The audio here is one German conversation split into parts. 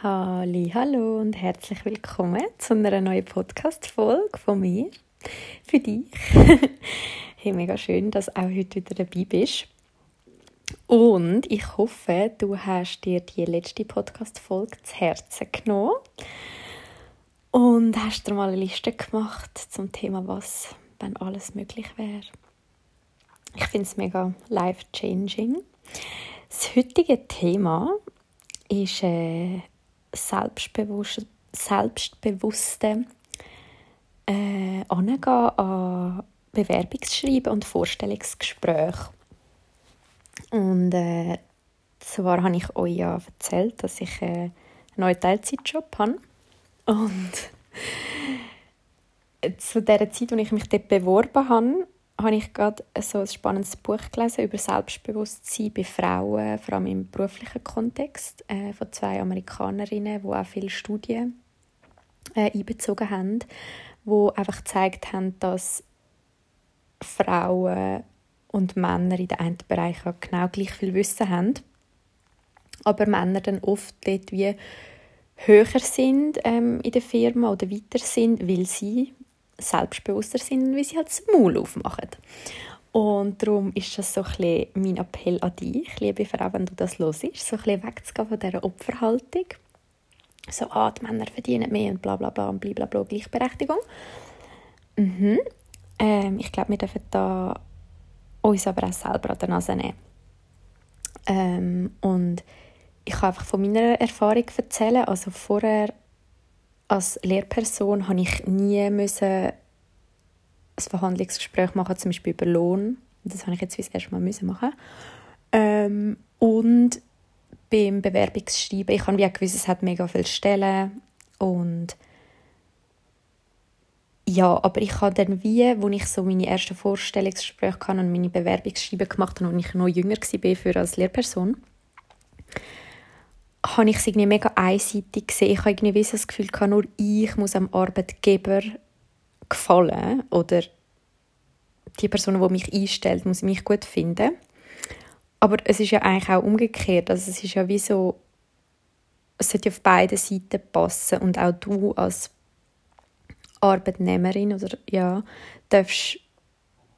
Halli, hallo und herzlich willkommen zu einer neuen Podcast-Folge von mir. Für dich. hey, mega schön, dass du auch heute wieder dabei bist. Und ich hoffe, du hast dir die letzte Podcast-Folge zu Herzen genommen und hast dir mal eine Liste gemacht zum Thema, was, wenn alles möglich wäre. Ich finde es mega life-changing. Das heutige Thema ist äh, selbstbewusste, selbstbewusste äh, angehen an Bewerbungsschreiben und Vorstellungsgespräche. Und äh, zwar habe ich euch ja erzählt, dass ich äh, einen neuen Teilzeitjob habe. Und zu der Zeit, als ich mich dort beworben habe, habe ich gerade so ein spannendes Buch gelesen über Selbstbewusstsein bei Frauen, vor allem im beruflichen Kontext, äh, von zwei Amerikanerinnen, die auch viele Studien äh, einbezogen haben, wo einfach gezeigt haben, dass Frauen und Männer in den einen Bereich genau gleich viel Wissen haben, aber Männer dann oft dort wie höher sind ähm, in der Firma oder weiter sind, weil sie selbstbewusster sind, wie sie halt das Maul aufmachen. Und darum ist das so ein mein Appell an dich, liebe Frau, wenn du das hörst, so ein bisschen wegzugehen von dieser Opferhaltung. So, ah, die Männer verdienen mehr und bla bla bla und bla bla Gleichberechtigung. Mhm. Ähm, ich glaube, wir dürfen da uns aber auch selber an der Nase nehmen. Ähm, und ich kann einfach von meiner Erfahrung erzählen. Also vorher als Lehrperson habe ich nie müssen ein Verhandlungsgespräch machen, zum Beispiel über Lohn. Das habe ich jetzt das erste Mal müssen machen. Ähm, und beim Bewerbungsschreiben, ich habe wie gewusst, es hat mega viele Stellen und ja, aber ich habe dann wie, wo ich so meine ersten Vorstellungsgespräche hatte und meine Bewerbungsschreiben gemacht habe, als ich noch jünger war für als Lehrperson, habe ich es irgendwie mega einseitig gesehen. Ich habe irgendwie das Gefühl, nur ich muss am Arbeitgeber gefallen oder die Person, die mich einstellt, muss mich gut finden. Aber es ist ja eigentlich auch umgekehrt. Also es ist ja wie so, es sollte auf beide Seiten passen und auch du als Arbeitnehmerin oder ja, darfst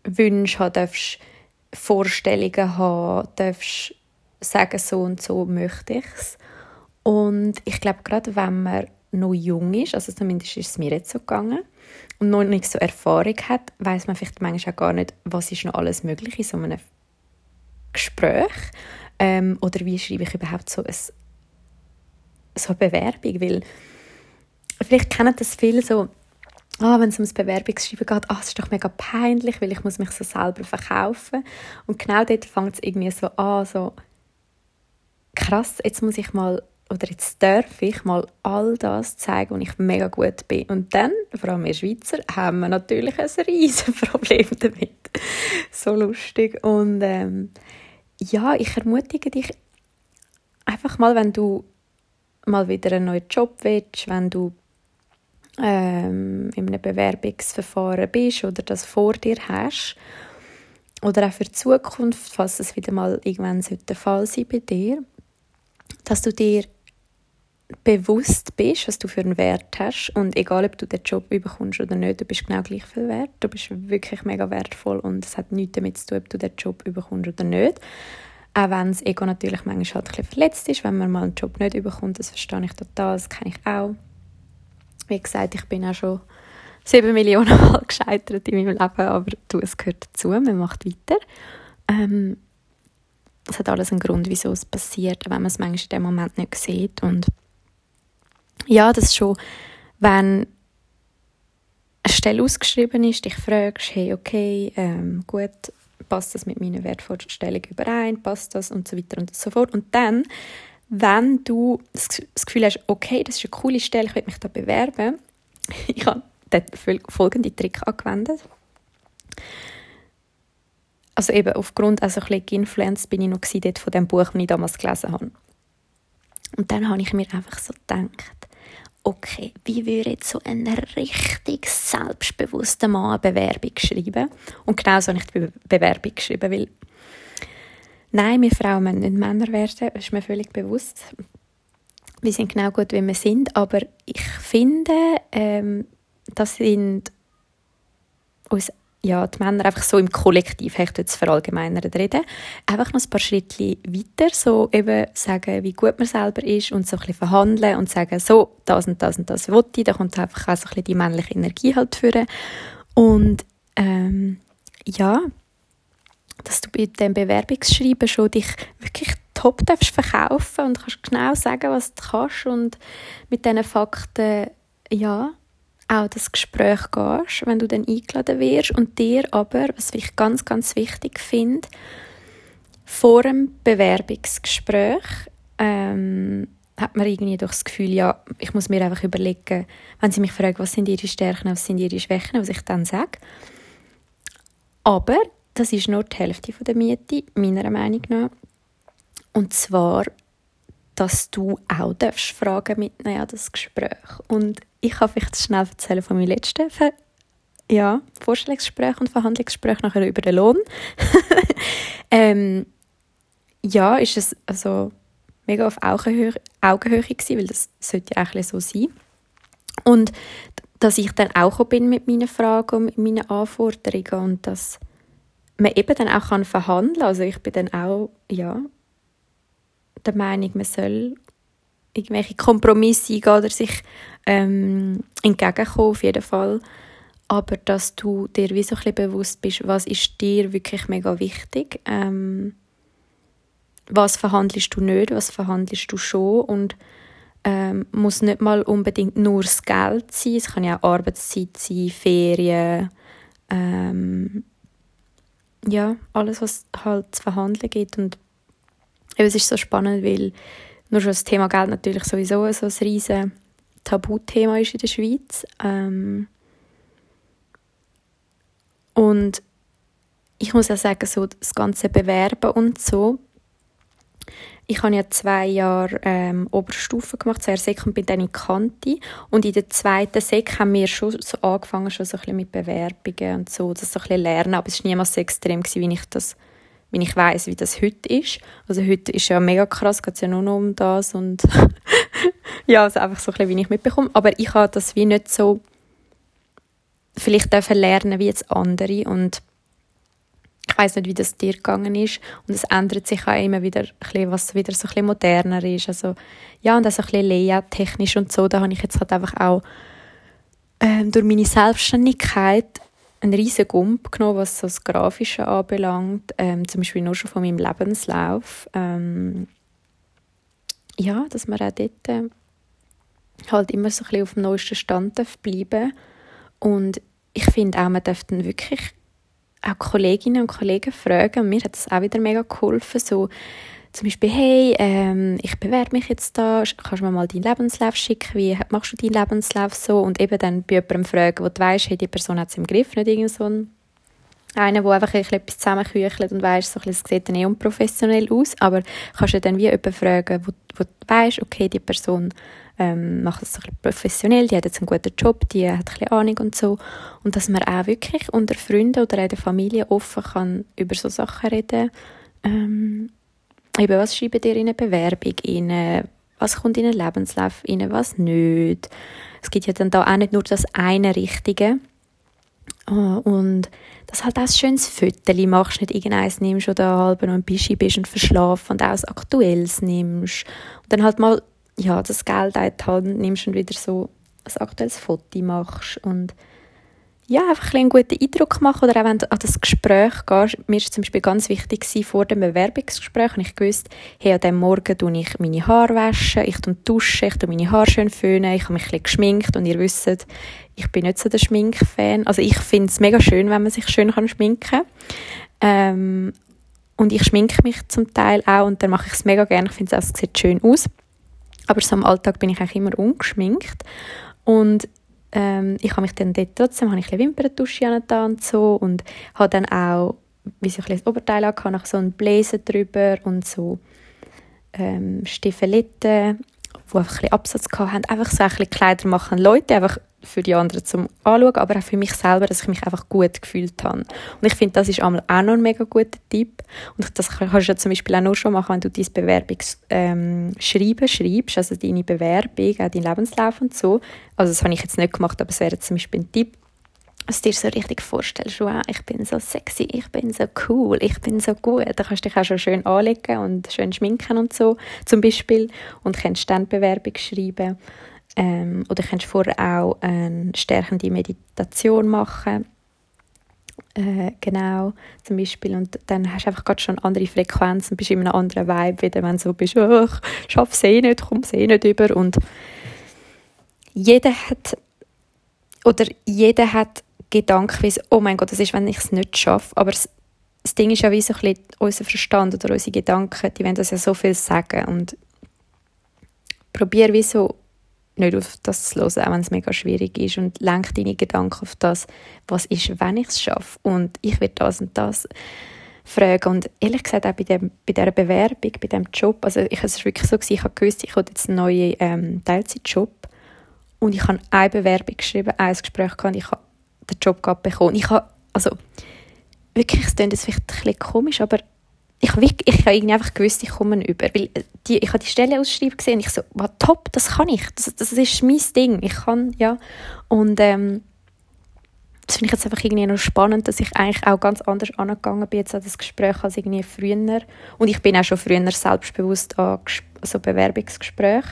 Wünsche haben, darfst Vorstellungen haben, darfst sagen, so und so möchte ich es. Und ich glaube, gerade wenn man noch jung ist, also zumindest ist es mir jetzt so gegangen, und noch nicht so Erfahrung hat, weiß man vielleicht manchmal auch gar nicht, was ist noch alles möglich in so einem Gespräch? Ähm, oder wie schreibe ich überhaupt so, ein, so eine Bewerbung, weil vielleicht kennen das viele so, ah, wenn es ums Bewerbungsschreiben geht, ah, es ist doch mega peinlich, weil ich muss mich so selber verkaufen. Und genau dort fängt es irgendwie so an, so krass, jetzt muss ich mal oder jetzt darf ich mal all das zeigen, wo ich mega gut bin. Und dann, vor allem wir Schweizer, haben wir natürlich ein riesiges Problem damit. so lustig. Und ähm, ja, ich ermutige dich einfach mal, wenn du mal wieder einen neuen Job willst, wenn du ähm, in einem Bewerbungsverfahren bist oder das vor dir hast, oder auch für die Zukunft, falls es wieder mal irgendwann der Fall sein bei dir, dass du dir bewusst bist, was du für einen Wert hast und egal, ob du den Job bekommst oder nicht, du bist genau gleich viel wert. Du bist wirklich mega wertvoll und es hat nichts damit zu tun, ob du den Job bekommst oder nicht. Auch wenn das Ego natürlich manchmal halt ein bisschen verletzt ist, wenn man mal einen Job nicht bekommt, das verstehe ich total, das kenne ich auch. Wie gesagt, ich bin auch schon sieben Millionen Mal gescheitert in meinem Leben, aber du, es gehört dazu, man macht weiter. Ähm, es hat alles einen Grund, wieso es passiert, wenn man es manchmal in dem Moment nicht sieht und ja, das schon, wenn eine Stelle ausgeschrieben ist, dich fragst, hey, okay, ähm, gut, passt das mit meiner Wertvorstellung überein, passt das und so weiter und so fort. Und dann, wenn du das Gefühl hast, okay, das ist eine coole Stelle, ich will mich da bewerben, ich habe den folgenden Trick angewendet. Also eben aufgrund, also ein bisschen geinfluenced bin ich noch dort von dem Buch, das ich damals gelesen habe. Und dann habe ich mir einfach so gedacht, okay, wie würde jetzt so ein richtig selbstbewusster Mann eine Bewerbung schreiben? Und genau so habe ich die Bewerbung geschrieben, weil nein, wir Frauen müssen nicht Männer werden, das ist mir völlig bewusst. wir sind genau gut, wie wir sind, aber ich finde, ähm, das sind uns ja, die Männer einfach so im Kollektiv, ich jetzt verallgemeinert reden, einfach noch ein paar Schritte weiter, so eben sagen, wie gut man selber ist und so ein bisschen verhandeln und sagen, so, das und das und das will ich, da kommt einfach auch so ein bisschen die männliche Energie halt führen und ähm, ja, dass du bei dem Bewerbungsschreiben schon dich wirklich top darfst verkaufen und kannst genau sagen, was du kannst und mit diesen Fakten, ja, auch das Gespräch gehst, wenn du dann eingeladen wirst und dir aber, was ich ganz, ganz wichtig finde, vor dem Bewerbungsgespräch ähm, hat man irgendwie doch das Gefühl, ja, ich muss mir einfach überlegen, wenn sie mich fragen, was sind ihre Stärken, was sind ihre Schwächen, was ich dann sage. Aber das ist nur die Hälfte der Miete, meiner Meinung nach. Und zwar, dass du auch darfst Fragen mitnehmen an das Gespräch. Und ich kann vielleicht schnell erzählen von meinem letzten Ver ja, Vorstellungsgespräch und Verhandlungsgespräch nachher über den Lohn. ähm, ja, ist es also mega auf Augenhöhe, gewesen, weil das sollte ja eigentlich so sein. Und dass ich dann auch bin mit meinen Fragen und mit meinen Anforderungen und dass man eben dann auch kann verhandeln kann. Also ich bin dann auch, ja, der Meinung, man soll irgendwelche Kompromisse eingehen oder sich ähm, entgegenkommen, auf jeden Fall. Aber dass du dir wie so ein bisschen bewusst bist, was ist dir wirklich mega wichtig, ähm, was verhandelst du nicht, was verhandelst du schon? Und ähm, muss nicht mal unbedingt nur das Geld sein, es kann ja auch Arbeitszeit sein, Ferien, ähm, ja, alles, was halt zu verhandeln gibt. Und eben, es ist so spannend, weil nur schon das Thema Geld natürlich sowieso so ein riesen Tabuthema ist in der Schweiz. Ähm und ich muss auch sagen, so das ganze Bewerben und so. Ich habe ja zwei Jahre ähm, Oberstufe gemacht, zuerst Sek und bin dann in Kanti. Und in der zweiten Sek haben wir schon so angefangen, schon so ein bisschen mit Bewerbungen und so, das so ein bisschen lernen. Aber es war niemals so extrem, wie ich das wenn ich weiß, wie das heute ist. Also heute ist ja mega krass, geht ja nur noch um das und ja, also einfach so ein bisschen, wie ich mitbekomme. Aber ich habe das wie nicht so vielleicht dürfen lernen wie jetzt andere und ich weiß nicht, wie das dir gegangen ist und es ändert sich auch immer wieder bisschen, was wieder so ein bisschen moderner ist. Also ja, und auch so ein bisschen Layout-technisch und so, da habe ich jetzt halt einfach auch ähm, durch meine Selbstständigkeit einen riesen Gump genommen, was so das Grafische anbelangt, ähm, zum Beispiel nur schon von meinem Lebenslauf. Ähm, ja, dass man auch dort äh, halt immer so ein bisschen auf dem neuesten Stand bleiben und ich finde auch, man darf dann wirklich auch Kolleginnen und Kollegen fragen mir hat das auch wieder mega geholfen, so zum Beispiel, hey, ähm, ich bewerbe mich jetzt da, kannst du mir mal deinen Lebenslauf schicken, wie machst du deinen Lebenslauf so? Und eben dann bei jemandem fragen, wo du weißt, hey, die Person hat es im Griff, nicht irgend so ein einer, der einfach etwas zusammenküchelt und weißt, so es sieht dann eh unprofessionell aus, aber kannst du dann wie jemanden fragen, wo, wo du weißt, okay, die Person ähm, macht es so ein professionell, die hat jetzt einen guten Job, die hat ein bisschen Ahnung und so. Und dass man auch wirklich unter Freunden oder in der Familie offen kann über so Sachen reden ähm, eben, was schreiben ihr in eine Bewerbung rein, was kommt in einen Lebenslauf rein, was nicht. Es gibt ja dann da auch nicht nur das eine Richtige. Ah, und dass halt auch ein schönes Foto machst, nicht irgendeins nimmst oder halb noch ein Bischi bist und verschlafen und auch ein aktuelles nimmst. Und dann halt mal, ja, das Geld in nimmst und wieder so ein aktuelles Foto machst und ja, einfach einen guten Eindruck machen oder auch wenn du an das Gespräch gehst. Mir war zum Beispiel ganz wichtig vor dem Bewerbungsgespräch und ich gewusst, hey, an diesem Morgen tue ich meine Haare waschen, ich dusche, ich tue meine Haare schön föhnen, ich habe mich ein geschminkt und ihr wisst, ich bin nicht so der Schminkfan. Also ich finde es mega schön, wenn man sich schön kann schminken kann. Ähm, und ich schminke mich zum Teil auch und dann mache ich es mega gerne. Ich finde es sieht schön aus. Aber so im Alltag bin ich eigentlich immer ungeschminkt. Und ähm, ich habe mich dann dort trotzdem habe ich ein Wimperntusche und so und habe dann auch wie so ein Oberteil angehabt, nach so einem Blazer drüber und so ähm, Stiefeletten, die einfach ein Absatz hatten. Einfach so ein bisschen Kleider machen Leute, einfach für die anderen zum Anschauen, aber auch für mich selber, dass ich mich einfach gut gefühlt habe. Und ich finde, das ist einmal auch noch ein mega guter Tipp. Und das kannst du ja zum Beispiel auch nur schon machen, wenn du dein Bewerbungsschreiben ähm, schreibst, also deine Bewerbung, auch deinen Lebenslauf und so. Also das habe ich jetzt nicht gemacht, aber es wäre zum Beispiel ein Tipp, dass du dir so richtig vorstellst, wow, ich bin so sexy, ich bin so cool, ich bin so gut. Da kannst du dich auch schon schön anlegen und schön schminken und so, zum Beispiel. Und kannst dann Bewerbung schreiben. Ähm, oder kannst vorher auch eine stärkende Meditation machen. Äh, genau, zum Beispiel. Und dann hast du einfach gerade schon andere Frequenzen, bist in einem anderen Vibe wieder, wenn du so bist, oh, ich schaffe es eh nicht, komme es eh nicht über. Und jeder hat, oder jeder hat Gedanken wie, oh mein Gott, das ist, wenn ich es nicht schaffe. Aber das, das Ding ist ja wie so ein bisschen unser Verstand oder unsere Gedanken, die wollen das ja so viel sagen. Und probier wie so nicht auf das zu hören, auch wenn es mega schwierig ist. Und lenk deine Gedanken auf das, was ist, wenn ich es schaffe. Und ich werde das und das fragen. Und ehrlich gesagt auch bei, dem, bei dieser Bewerbung, bei diesem Job, also ich, es war wirklich so, ich habe gewusst, ich habe jetzt einen neuen ähm, Teilzeitjob. Und ich habe eine Bewerbung geschrieben, ein Gespräch gehabt und ich habe den Job gerade bekommen. Ich habe, also wirklich, es klingt jetzt vielleicht ein bisschen komisch, aber ich ich habe irgendwie einfach gewusst, ich komme über, weil äh, die, ich habe die Stelle ausschreiben gesehen und ich so, wow, top, das kann ich, das, das ist mein Ding, ich kann, ja, und ähm, das finde ich jetzt einfach irgendwie noch spannend, dass ich eigentlich auch ganz anders angegangen bin jetzt an das Gespräch als irgendwie früher. Und ich bin auch schon früher selbstbewusst an so Bewerbungsgespräch,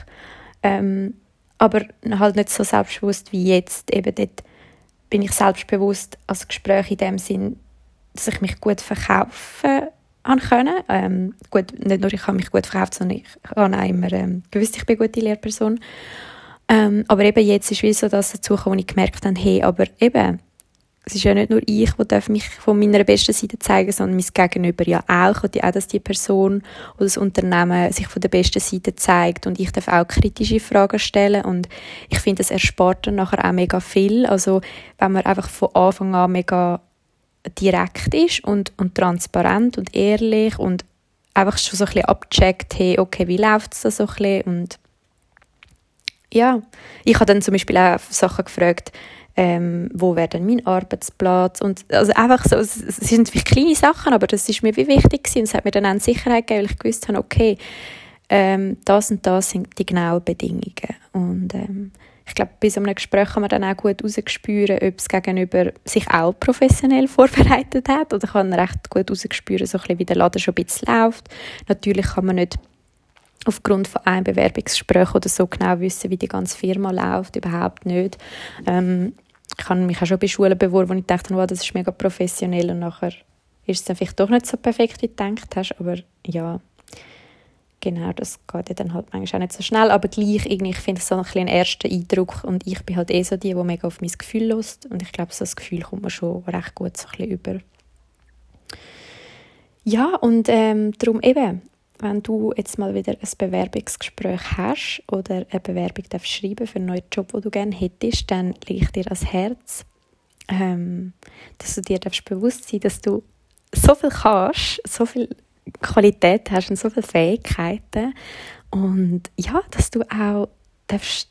ähm, aber halt nicht so selbstbewusst wie jetzt, eben dort bin ich selbstbewusst als Gespräch in dem Sinn, dass ich mich gut verkaufen können. Ähm, gut, nicht nur ich habe mich gut verkauft, sondern ich habe auch immer ähm, gewusst, ich bin eine gute Lehrperson. Ähm, aber eben jetzt ist wie so das dazu gekommen, wo ich gemerkt habe, hey, aber eben, es ist ja nicht nur ich, die mich von meiner besten Seite zeigen sondern mein Gegenüber ja auch. Will auch, dass die Person oder das Unternehmen sich von der besten Seite zeigt und ich darf auch kritische Fragen stellen und ich finde, das erspart dann nachher auch mega viel. Also wenn man einfach von Anfang an mega direkt ist und, und transparent und ehrlich und einfach schon so ein bisschen abcheckt, hey, okay, wie läuft es da so ein bisschen und ja, ich habe dann zum Beispiel auch Sachen gefragt, ähm, wo wäre denn mein Arbeitsplatz und also einfach so, es, es sind natürlich kleine Sachen, aber das ist mir wie wichtig gewesen. und es hat mir dann auch Sicherheit gegeben, weil ich gewusst habe, okay, ähm, das und das sind die genauen Bedingungen und ähm, ich glaube, bei so einem Gespräch kann man dann auch gut herausspüren, ob es gegenüber sich auch professionell vorbereitet hat oder kann man recht gut herausspüren, so wie der Laden schon ein bisschen läuft. Natürlich kann man nicht aufgrund von einem Bewerbungsgespräch oder so genau wissen, wie die ganze Firma läuft, überhaupt nicht. Ähm, ich habe mich auch schon bei Schulen beworben, wo ich dachte, wow, das ist mega professionell und nachher ist es dann vielleicht doch nicht so perfekt, wie du gedacht hast, aber ja, genau, das geht ja dann halt manchmal auch nicht so schnell, aber gleich irgendwie, ich finde es so ein bisschen erster Eindruck und ich bin halt eh so die, die mega auf mein Gefühl lässt und ich glaube, so das Gefühl kommt mir schon recht gut so ein bisschen über. Ja, und ähm, darum eben, wenn du jetzt mal wieder ein Bewerbungsgespräch hast oder eine Bewerbung darfst schreiben für einen neuen Job, den du gerne hättest, dann lege ich dir ans Herz, ähm, dass du dir bewusst sein dass du so viel kannst, so viel Qualität hast und so viele Fähigkeiten. Und ja, dass du auch darfst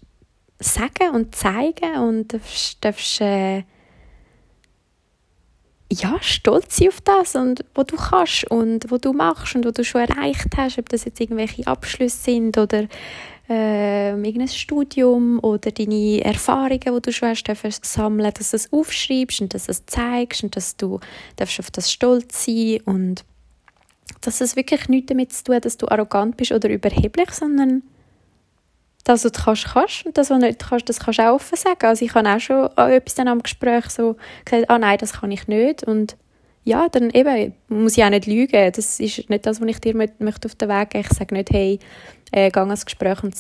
sagen und zeigen und darfst, darfst äh, ja, stolz sein auf das und wo du kannst und wo du machst und wo du schon erreicht hast, ob das jetzt irgendwelche Abschlüsse sind oder äh, irgendein Studium oder deine Erfahrungen, die du schon hast, sammeln, dass du es aufschreibst und dass du es zeigst und dass du darfst auf das stolz sein und dass es wirklich nichts damit zu tun dass du arrogant bist oder überheblich, sondern das, was du kannst, kannst und das, was du nicht kannst, das kannst du auch offen sagen. Also ich habe auch schon etwas dann am Gespräch so gesagt, ah nein, das kann ich nicht und ja, dann eben, muss ich auch nicht lügen. Das ist nicht das, was ich dir mit, möchte auf den Weg geben Ich sage nicht, hey, äh, geh ans Gespräch und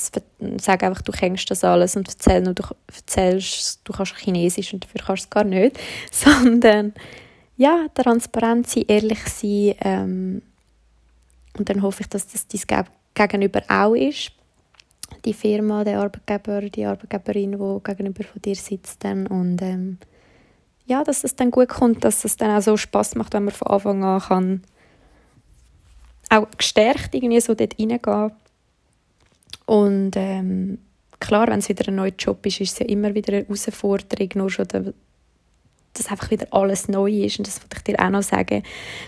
sag einfach, du kennst das alles und erzähl nur, du erzählst, du kannst Chinesisch und dafür kannst du es gar nicht. Sondern, ja, transparent sein, ehrlich sein, ähm, und dann hoffe ich, dass das dein Gegenüber auch ist. Die Firma, der Arbeitgeber, die Arbeitgeberin, die gegenüber von dir sitzt. Dann. Und ähm, ja, dass es dann gut kommt, dass es dann auch so Spaß macht, wenn man von Anfang an kann auch gestärkt irgendwie so dort reingehen und ähm, klar, wenn es wieder ein neuer Job ist, ist es ja immer wieder eine Herausforderung, nur schon der, dass einfach wieder alles neu ist. Und das wollte ich dir auch noch sagen,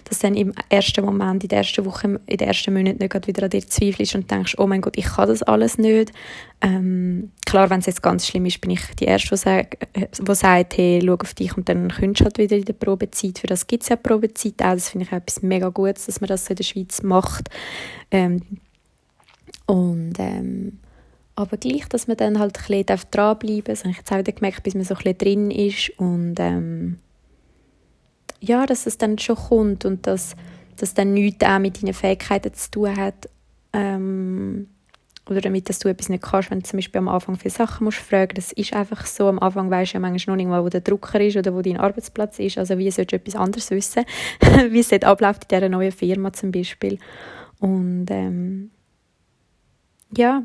dass dann im ersten Moment, in der ersten Woche, in den ersten Monaten nicht wieder an dir zweifelst und denkst, oh mein Gott, ich kann das alles nicht. Ähm, klar, wenn es jetzt ganz schlimm ist, bin ich die Erste, die sagt, die sagt hey, schau auf dich und dann kommst du halt wieder in der Probezeit. Für das gibt es ja Probezeit auch. Das finde ich auch etwas mega Gutes, dass man das so in der Schweiz macht. Ähm, und ähm, aber gleich, dass man dann halt ein bisschen dranbleiben darf. Das habe ich jetzt auch wieder gemerkt, bis man so ein bisschen drin ist. Und ähm, ja, dass es dann schon kommt und dass das dann nichts auch mit deinen Fähigkeiten zu tun hat. Ähm, oder damit, dass du etwas nicht kannst, wenn du zum Beispiel am Anfang viele Sachen musst fragen. Das ist einfach so. Am Anfang weißt du ja manchmal noch nicht mal, wo der Drucker ist oder wo dein Arbeitsplatz ist. Also wie sollst du etwas anderes wissen, wie es abläuft in dieser neuen Firma zum Beispiel. Und ähm, ja,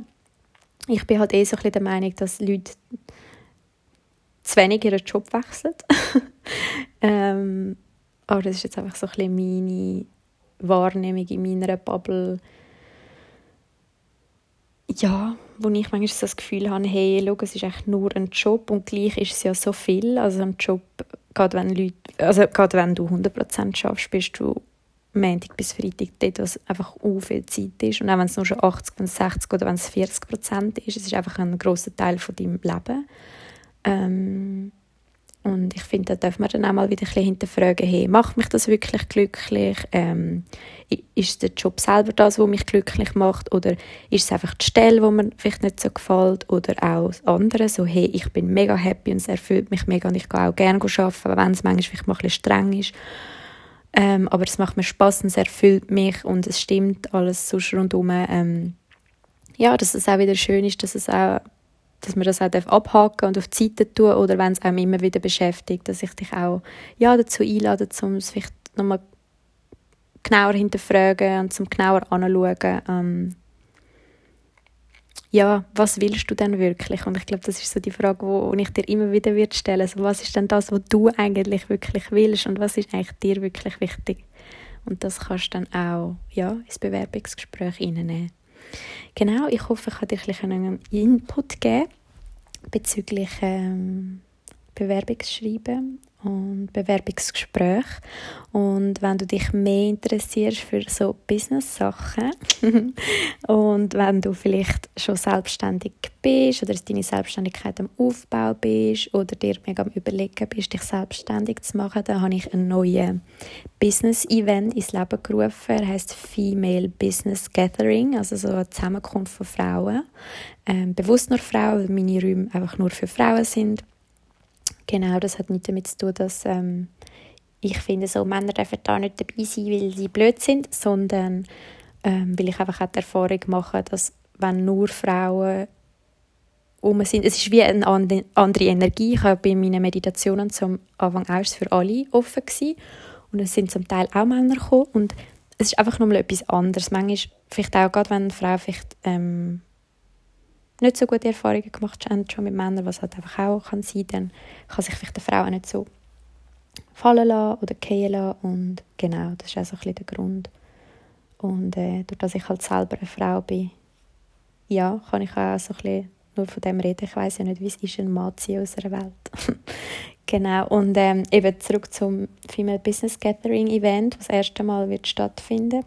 ich bin halt eh so ein bisschen der Meinung, dass Leute zu wenig ihren Job wechseln. ähm, aber das ist jetzt einfach so ein bisschen meine Wahrnehmung in meiner Bubble. Ja, wo ich manchmal so das Gefühl habe, hey, schau, es ist echt nur ein Job und gleich ist es ja so viel. Also ein Job, gerade wenn, Leute, also gerade wenn du 100% schaffst, bist du Montag bis Freitag dort, was einfach u viel Zeit ist. Und auch wenn es nur schon 80, wenn es 60 oder wenn es 40 Prozent ist, es ist einfach ein großer Teil von deinem Leben. Ähm, und ich finde, da darf man dann auch mal wieder ein bisschen hinterfragen, hey, macht mich das wirklich glücklich? Ähm, ist der Job selber das, was mich glücklich macht? Oder ist es einfach die Stelle, die mir vielleicht nicht so gefällt? Oder auch das andere, so, hey, ich bin mega happy und es erfüllt mich mega und ich gehe auch gerne arbeiten, wenn es manchmal vielleicht mal ein bisschen streng ist. Ähm, aber es macht mir Spaß und es erfüllt mich und es stimmt alles so rundherum. Ähm, ja, dass es auch wieder schön ist, dass, es auch, dass man das auch abhaken und auf die Seite tun oder wenn es einem immer wieder beschäftigt, dass ich dich auch ja, dazu einlade, um es vielleicht nochmal genauer hinterfragen und zum genauer anschauen. Ähm, ja, was willst du denn wirklich? Und ich glaube, das ist so die Frage, wo ich dir immer wieder wird stellen. Also, was ist denn das, was du eigentlich wirklich willst und was ist eigentlich dir wirklich wichtig? Und das kannst du dann auch ja, ins Bewerbungsgespräch reinnehmen. Genau, ich hoffe, ich habe dir einen Input geben bezüglich ähm, Bewerbungsschreiben und Bewerbungsgespräch. Und wenn du dich mehr interessierst für so Business-Sachen und wenn du vielleicht schon selbstständig bist oder deine Selbstständigkeit am Aufbau bist oder dir mega am Überlegen bist, dich selbstständig zu machen, dann habe ich ein neues Business-Event ins Leben gerufen. Er heißt Female Business Gathering, also so eine Zusammenkunft von Frauen. Ähm, bewusst nur Frauen, weil meine Räume einfach nur für Frauen sind Genau, das hat nichts damit zu tun, dass ähm, ich finde, so Männer dürfen da nicht dabei sein, weil sie blöd sind, sondern ähm, weil ich einfach auch die Erfahrung mache, dass wenn nur Frauen um sind, es ist wie eine andere Energie. Ich habe bei meinen Meditationen zum Anfang erst für alle offen gewesen. und es sind zum Teil auch Männer gekommen und es ist einfach nochmal etwas anderes. Manchmal, vielleicht auch gerade, wenn eine Frau vielleicht ähm, nicht so gute Erfahrungen gemacht haben, schon mit Männern, was halt einfach auch kann sein dann kann sich vielleicht eine Frau auch nicht so fallen lassen oder fallen lassen und genau, das ist auch so ein bisschen der Grund. Und äh, durch dass ich halt selber eine Frau bin, ja, kann ich auch so ein bisschen nur von dem reden. Ich weiß ja nicht, wie es ist, ein Mann zu aus einer Welt. genau, und ähm, eben zurück zum Female Business Gathering Event, das das erste Mal wird stattfinden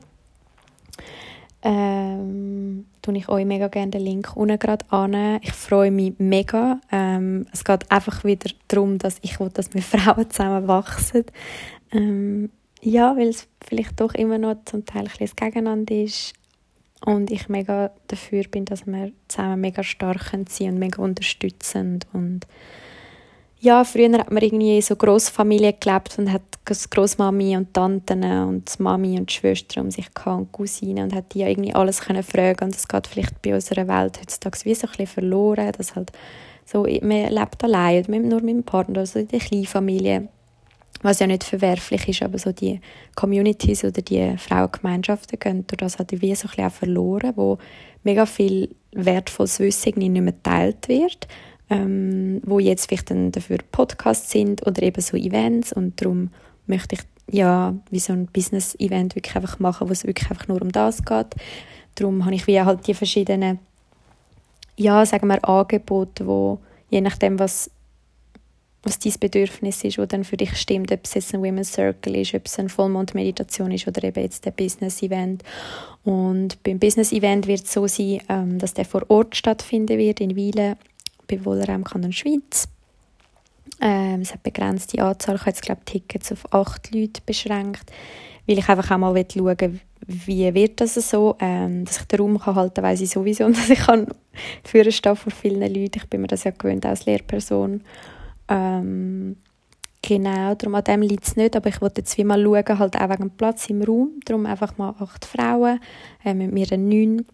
ähm, tue ich euch mega gerne den Link unten gerade an. Ich freue mich mega. Ähm, es geht einfach wieder darum, dass ich will, dass wir Frauen zusammen wachsen. Ähm, ja, weil es vielleicht doch immer noch zum Teil ein bisschen Gegeneinander ist und ich mega dafür bin, dass wir zusammen mega stark sind und mega unterstützend und ja, früher hat man irgendwie so Großfamilie gelebt und hat Großmami und Tanten und Mami und Schwestern um sich gehabt und Cousinen und hat die ja irgendwie alles können fragen und das geht vielleicht bei unserer Welt heutzutage wie so ein bisschen verloren, dass halt so, man lebt allein oder nur mit dem Partner, also in der Kleinfamilie, was ja nicht verwerflich ist, aber so die Communities oder die Frauengemeinschaften gehen durch das halt wie so ein bisschen auch verloren, wo mega viel wertvolles Wissen nicht mehr geteilt wird ähm, wo jetzt vielleicht dann dafür Podcasts sind oder eben so Events und darum möchte ich ja wie so ein Business-Event wirklich einfach machen, wo es wirklich einfach nur um das geht. Darum habe ich wie halt die verschiedenen ja, sagen wir Angebote, wo je nachdem, was, was dein Bedürfnis ist, wo dann für dich stimmt, ob es jetzt ein Women's Circle ist, ob es eine Vollmond-Meditation ist oder eben jetzt ein Business-Event. Und beim Business-Event wird es so sein, ähm, dass der vor Ort stattfinden wird, in Wielen, Wohlerheim Kanton Schweiz. Ähm, es hat begrenzte Anzahl, ich habe jetzt glaube Tickets auf acht Leute beschränkt, weil ich einfach auch mal schauen will, wie wird das so, ähm, dass ich den Raum kann halten kann, weiss ich sowieso, und dass ich kann führen stehe vor vielen Leuten, ich bin mir das ja gewöhnt als Lehrperson. Ähm, genau, darum an dem liegt es nicht, aber ich wollte jetzt mal schauen, halt auch wegen Platz im Raum, darum einfach mal acht Frauen, äh, mit mir neun,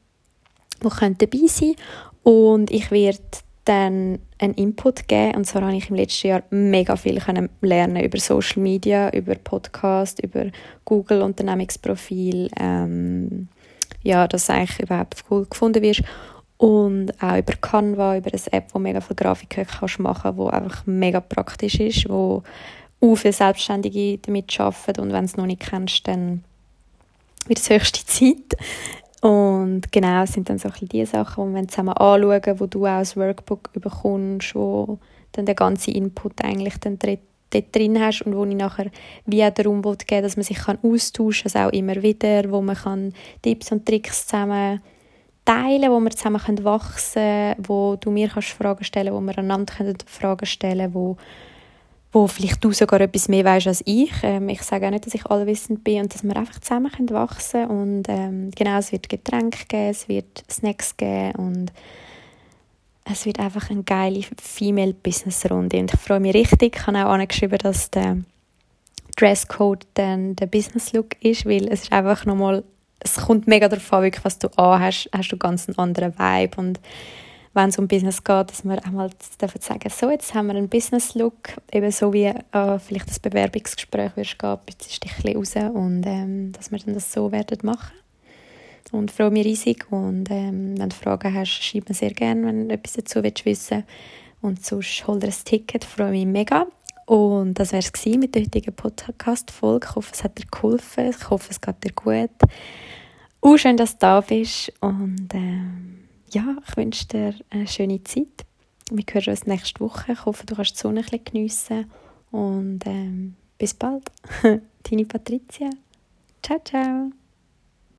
die dabei sein und ich werde dann einen Input geben. Und zwar habe ich im letzten Jahr mega viel lernen über Social Media, über Podcast, über Google Unternehmensprofil, ähm, ja, dass eigentlich überhaupt cool gefunden wirst. Und auch über Canva, über eine App, wo mega viele Grafiken kannst machen wo einfach mega praktisch ist, wo auch viele Selbstständige damit arbeiten. Und wenn du es noch nicht kennst, dann wird es höchste Zeit. Und genau, es sind dann so ein die Sachen, die wir zusammen anschauen, wo du auch das Workbook bekommst, wo dann der ganze Input eigentlich dann dort, drin hast und wo ich nachher wie auch darum geben dass man sich kann austauschen kann, also auch immer wieder, wo man kann Tipps und Tricks zusammen teilen, wo wir zusammen wachsen können, wo du mir kannst Fragen stellen wo wir einander Fragen stellen können, wo vielleicht du sogar etwas mehr weißt als ich. Ähm, ich sage auch nicht, dass ich allwissend bin und dass wir einfach zusammen können wachsen und ähm, genau, es wird Getränke geben, es wird Snacks geben und es wird einfach eine geile Female-Business-Runde und ich freue mich richtig. Ich habe auch angeschrieben, dass der Dresscode dann der Business-Look ist, weil es ist einfach nochmal, es kommt mega darauf an, was du anhast, hast du ganz einen anderen Vibe und wenn es um Business geht, dass wir einmal dürfen sagen, so, jetzt haben wir einen Business-Look, eben so wie äh, vielleicht das Bewerbungsgespräch wirst gehen, ein bisschen raus und ähm, dass wir dann das so werden machen. Und freue mich riesig und ähm, wenn du Fragen hast, schreib mir sehr gerne, wenn du etwas dazu willst wissen und sonst hol dir ein Ticket, freue mich mega. Und das wäre es mit der heutigen Podcast-Folge. Ich hoffe, es hat dir geholfen. Ich hoffe, es geht dir gut. Und schön, dass du da bist. Und ähm, ja, ich wünsche dir eine schöne Zeit. Wir hören uns nächste Woche. Ich hoffe, du kannst die Sonne ein bisschen geniessen. Und ähm, bis bald. Deine Patricia. Ciao, ciao.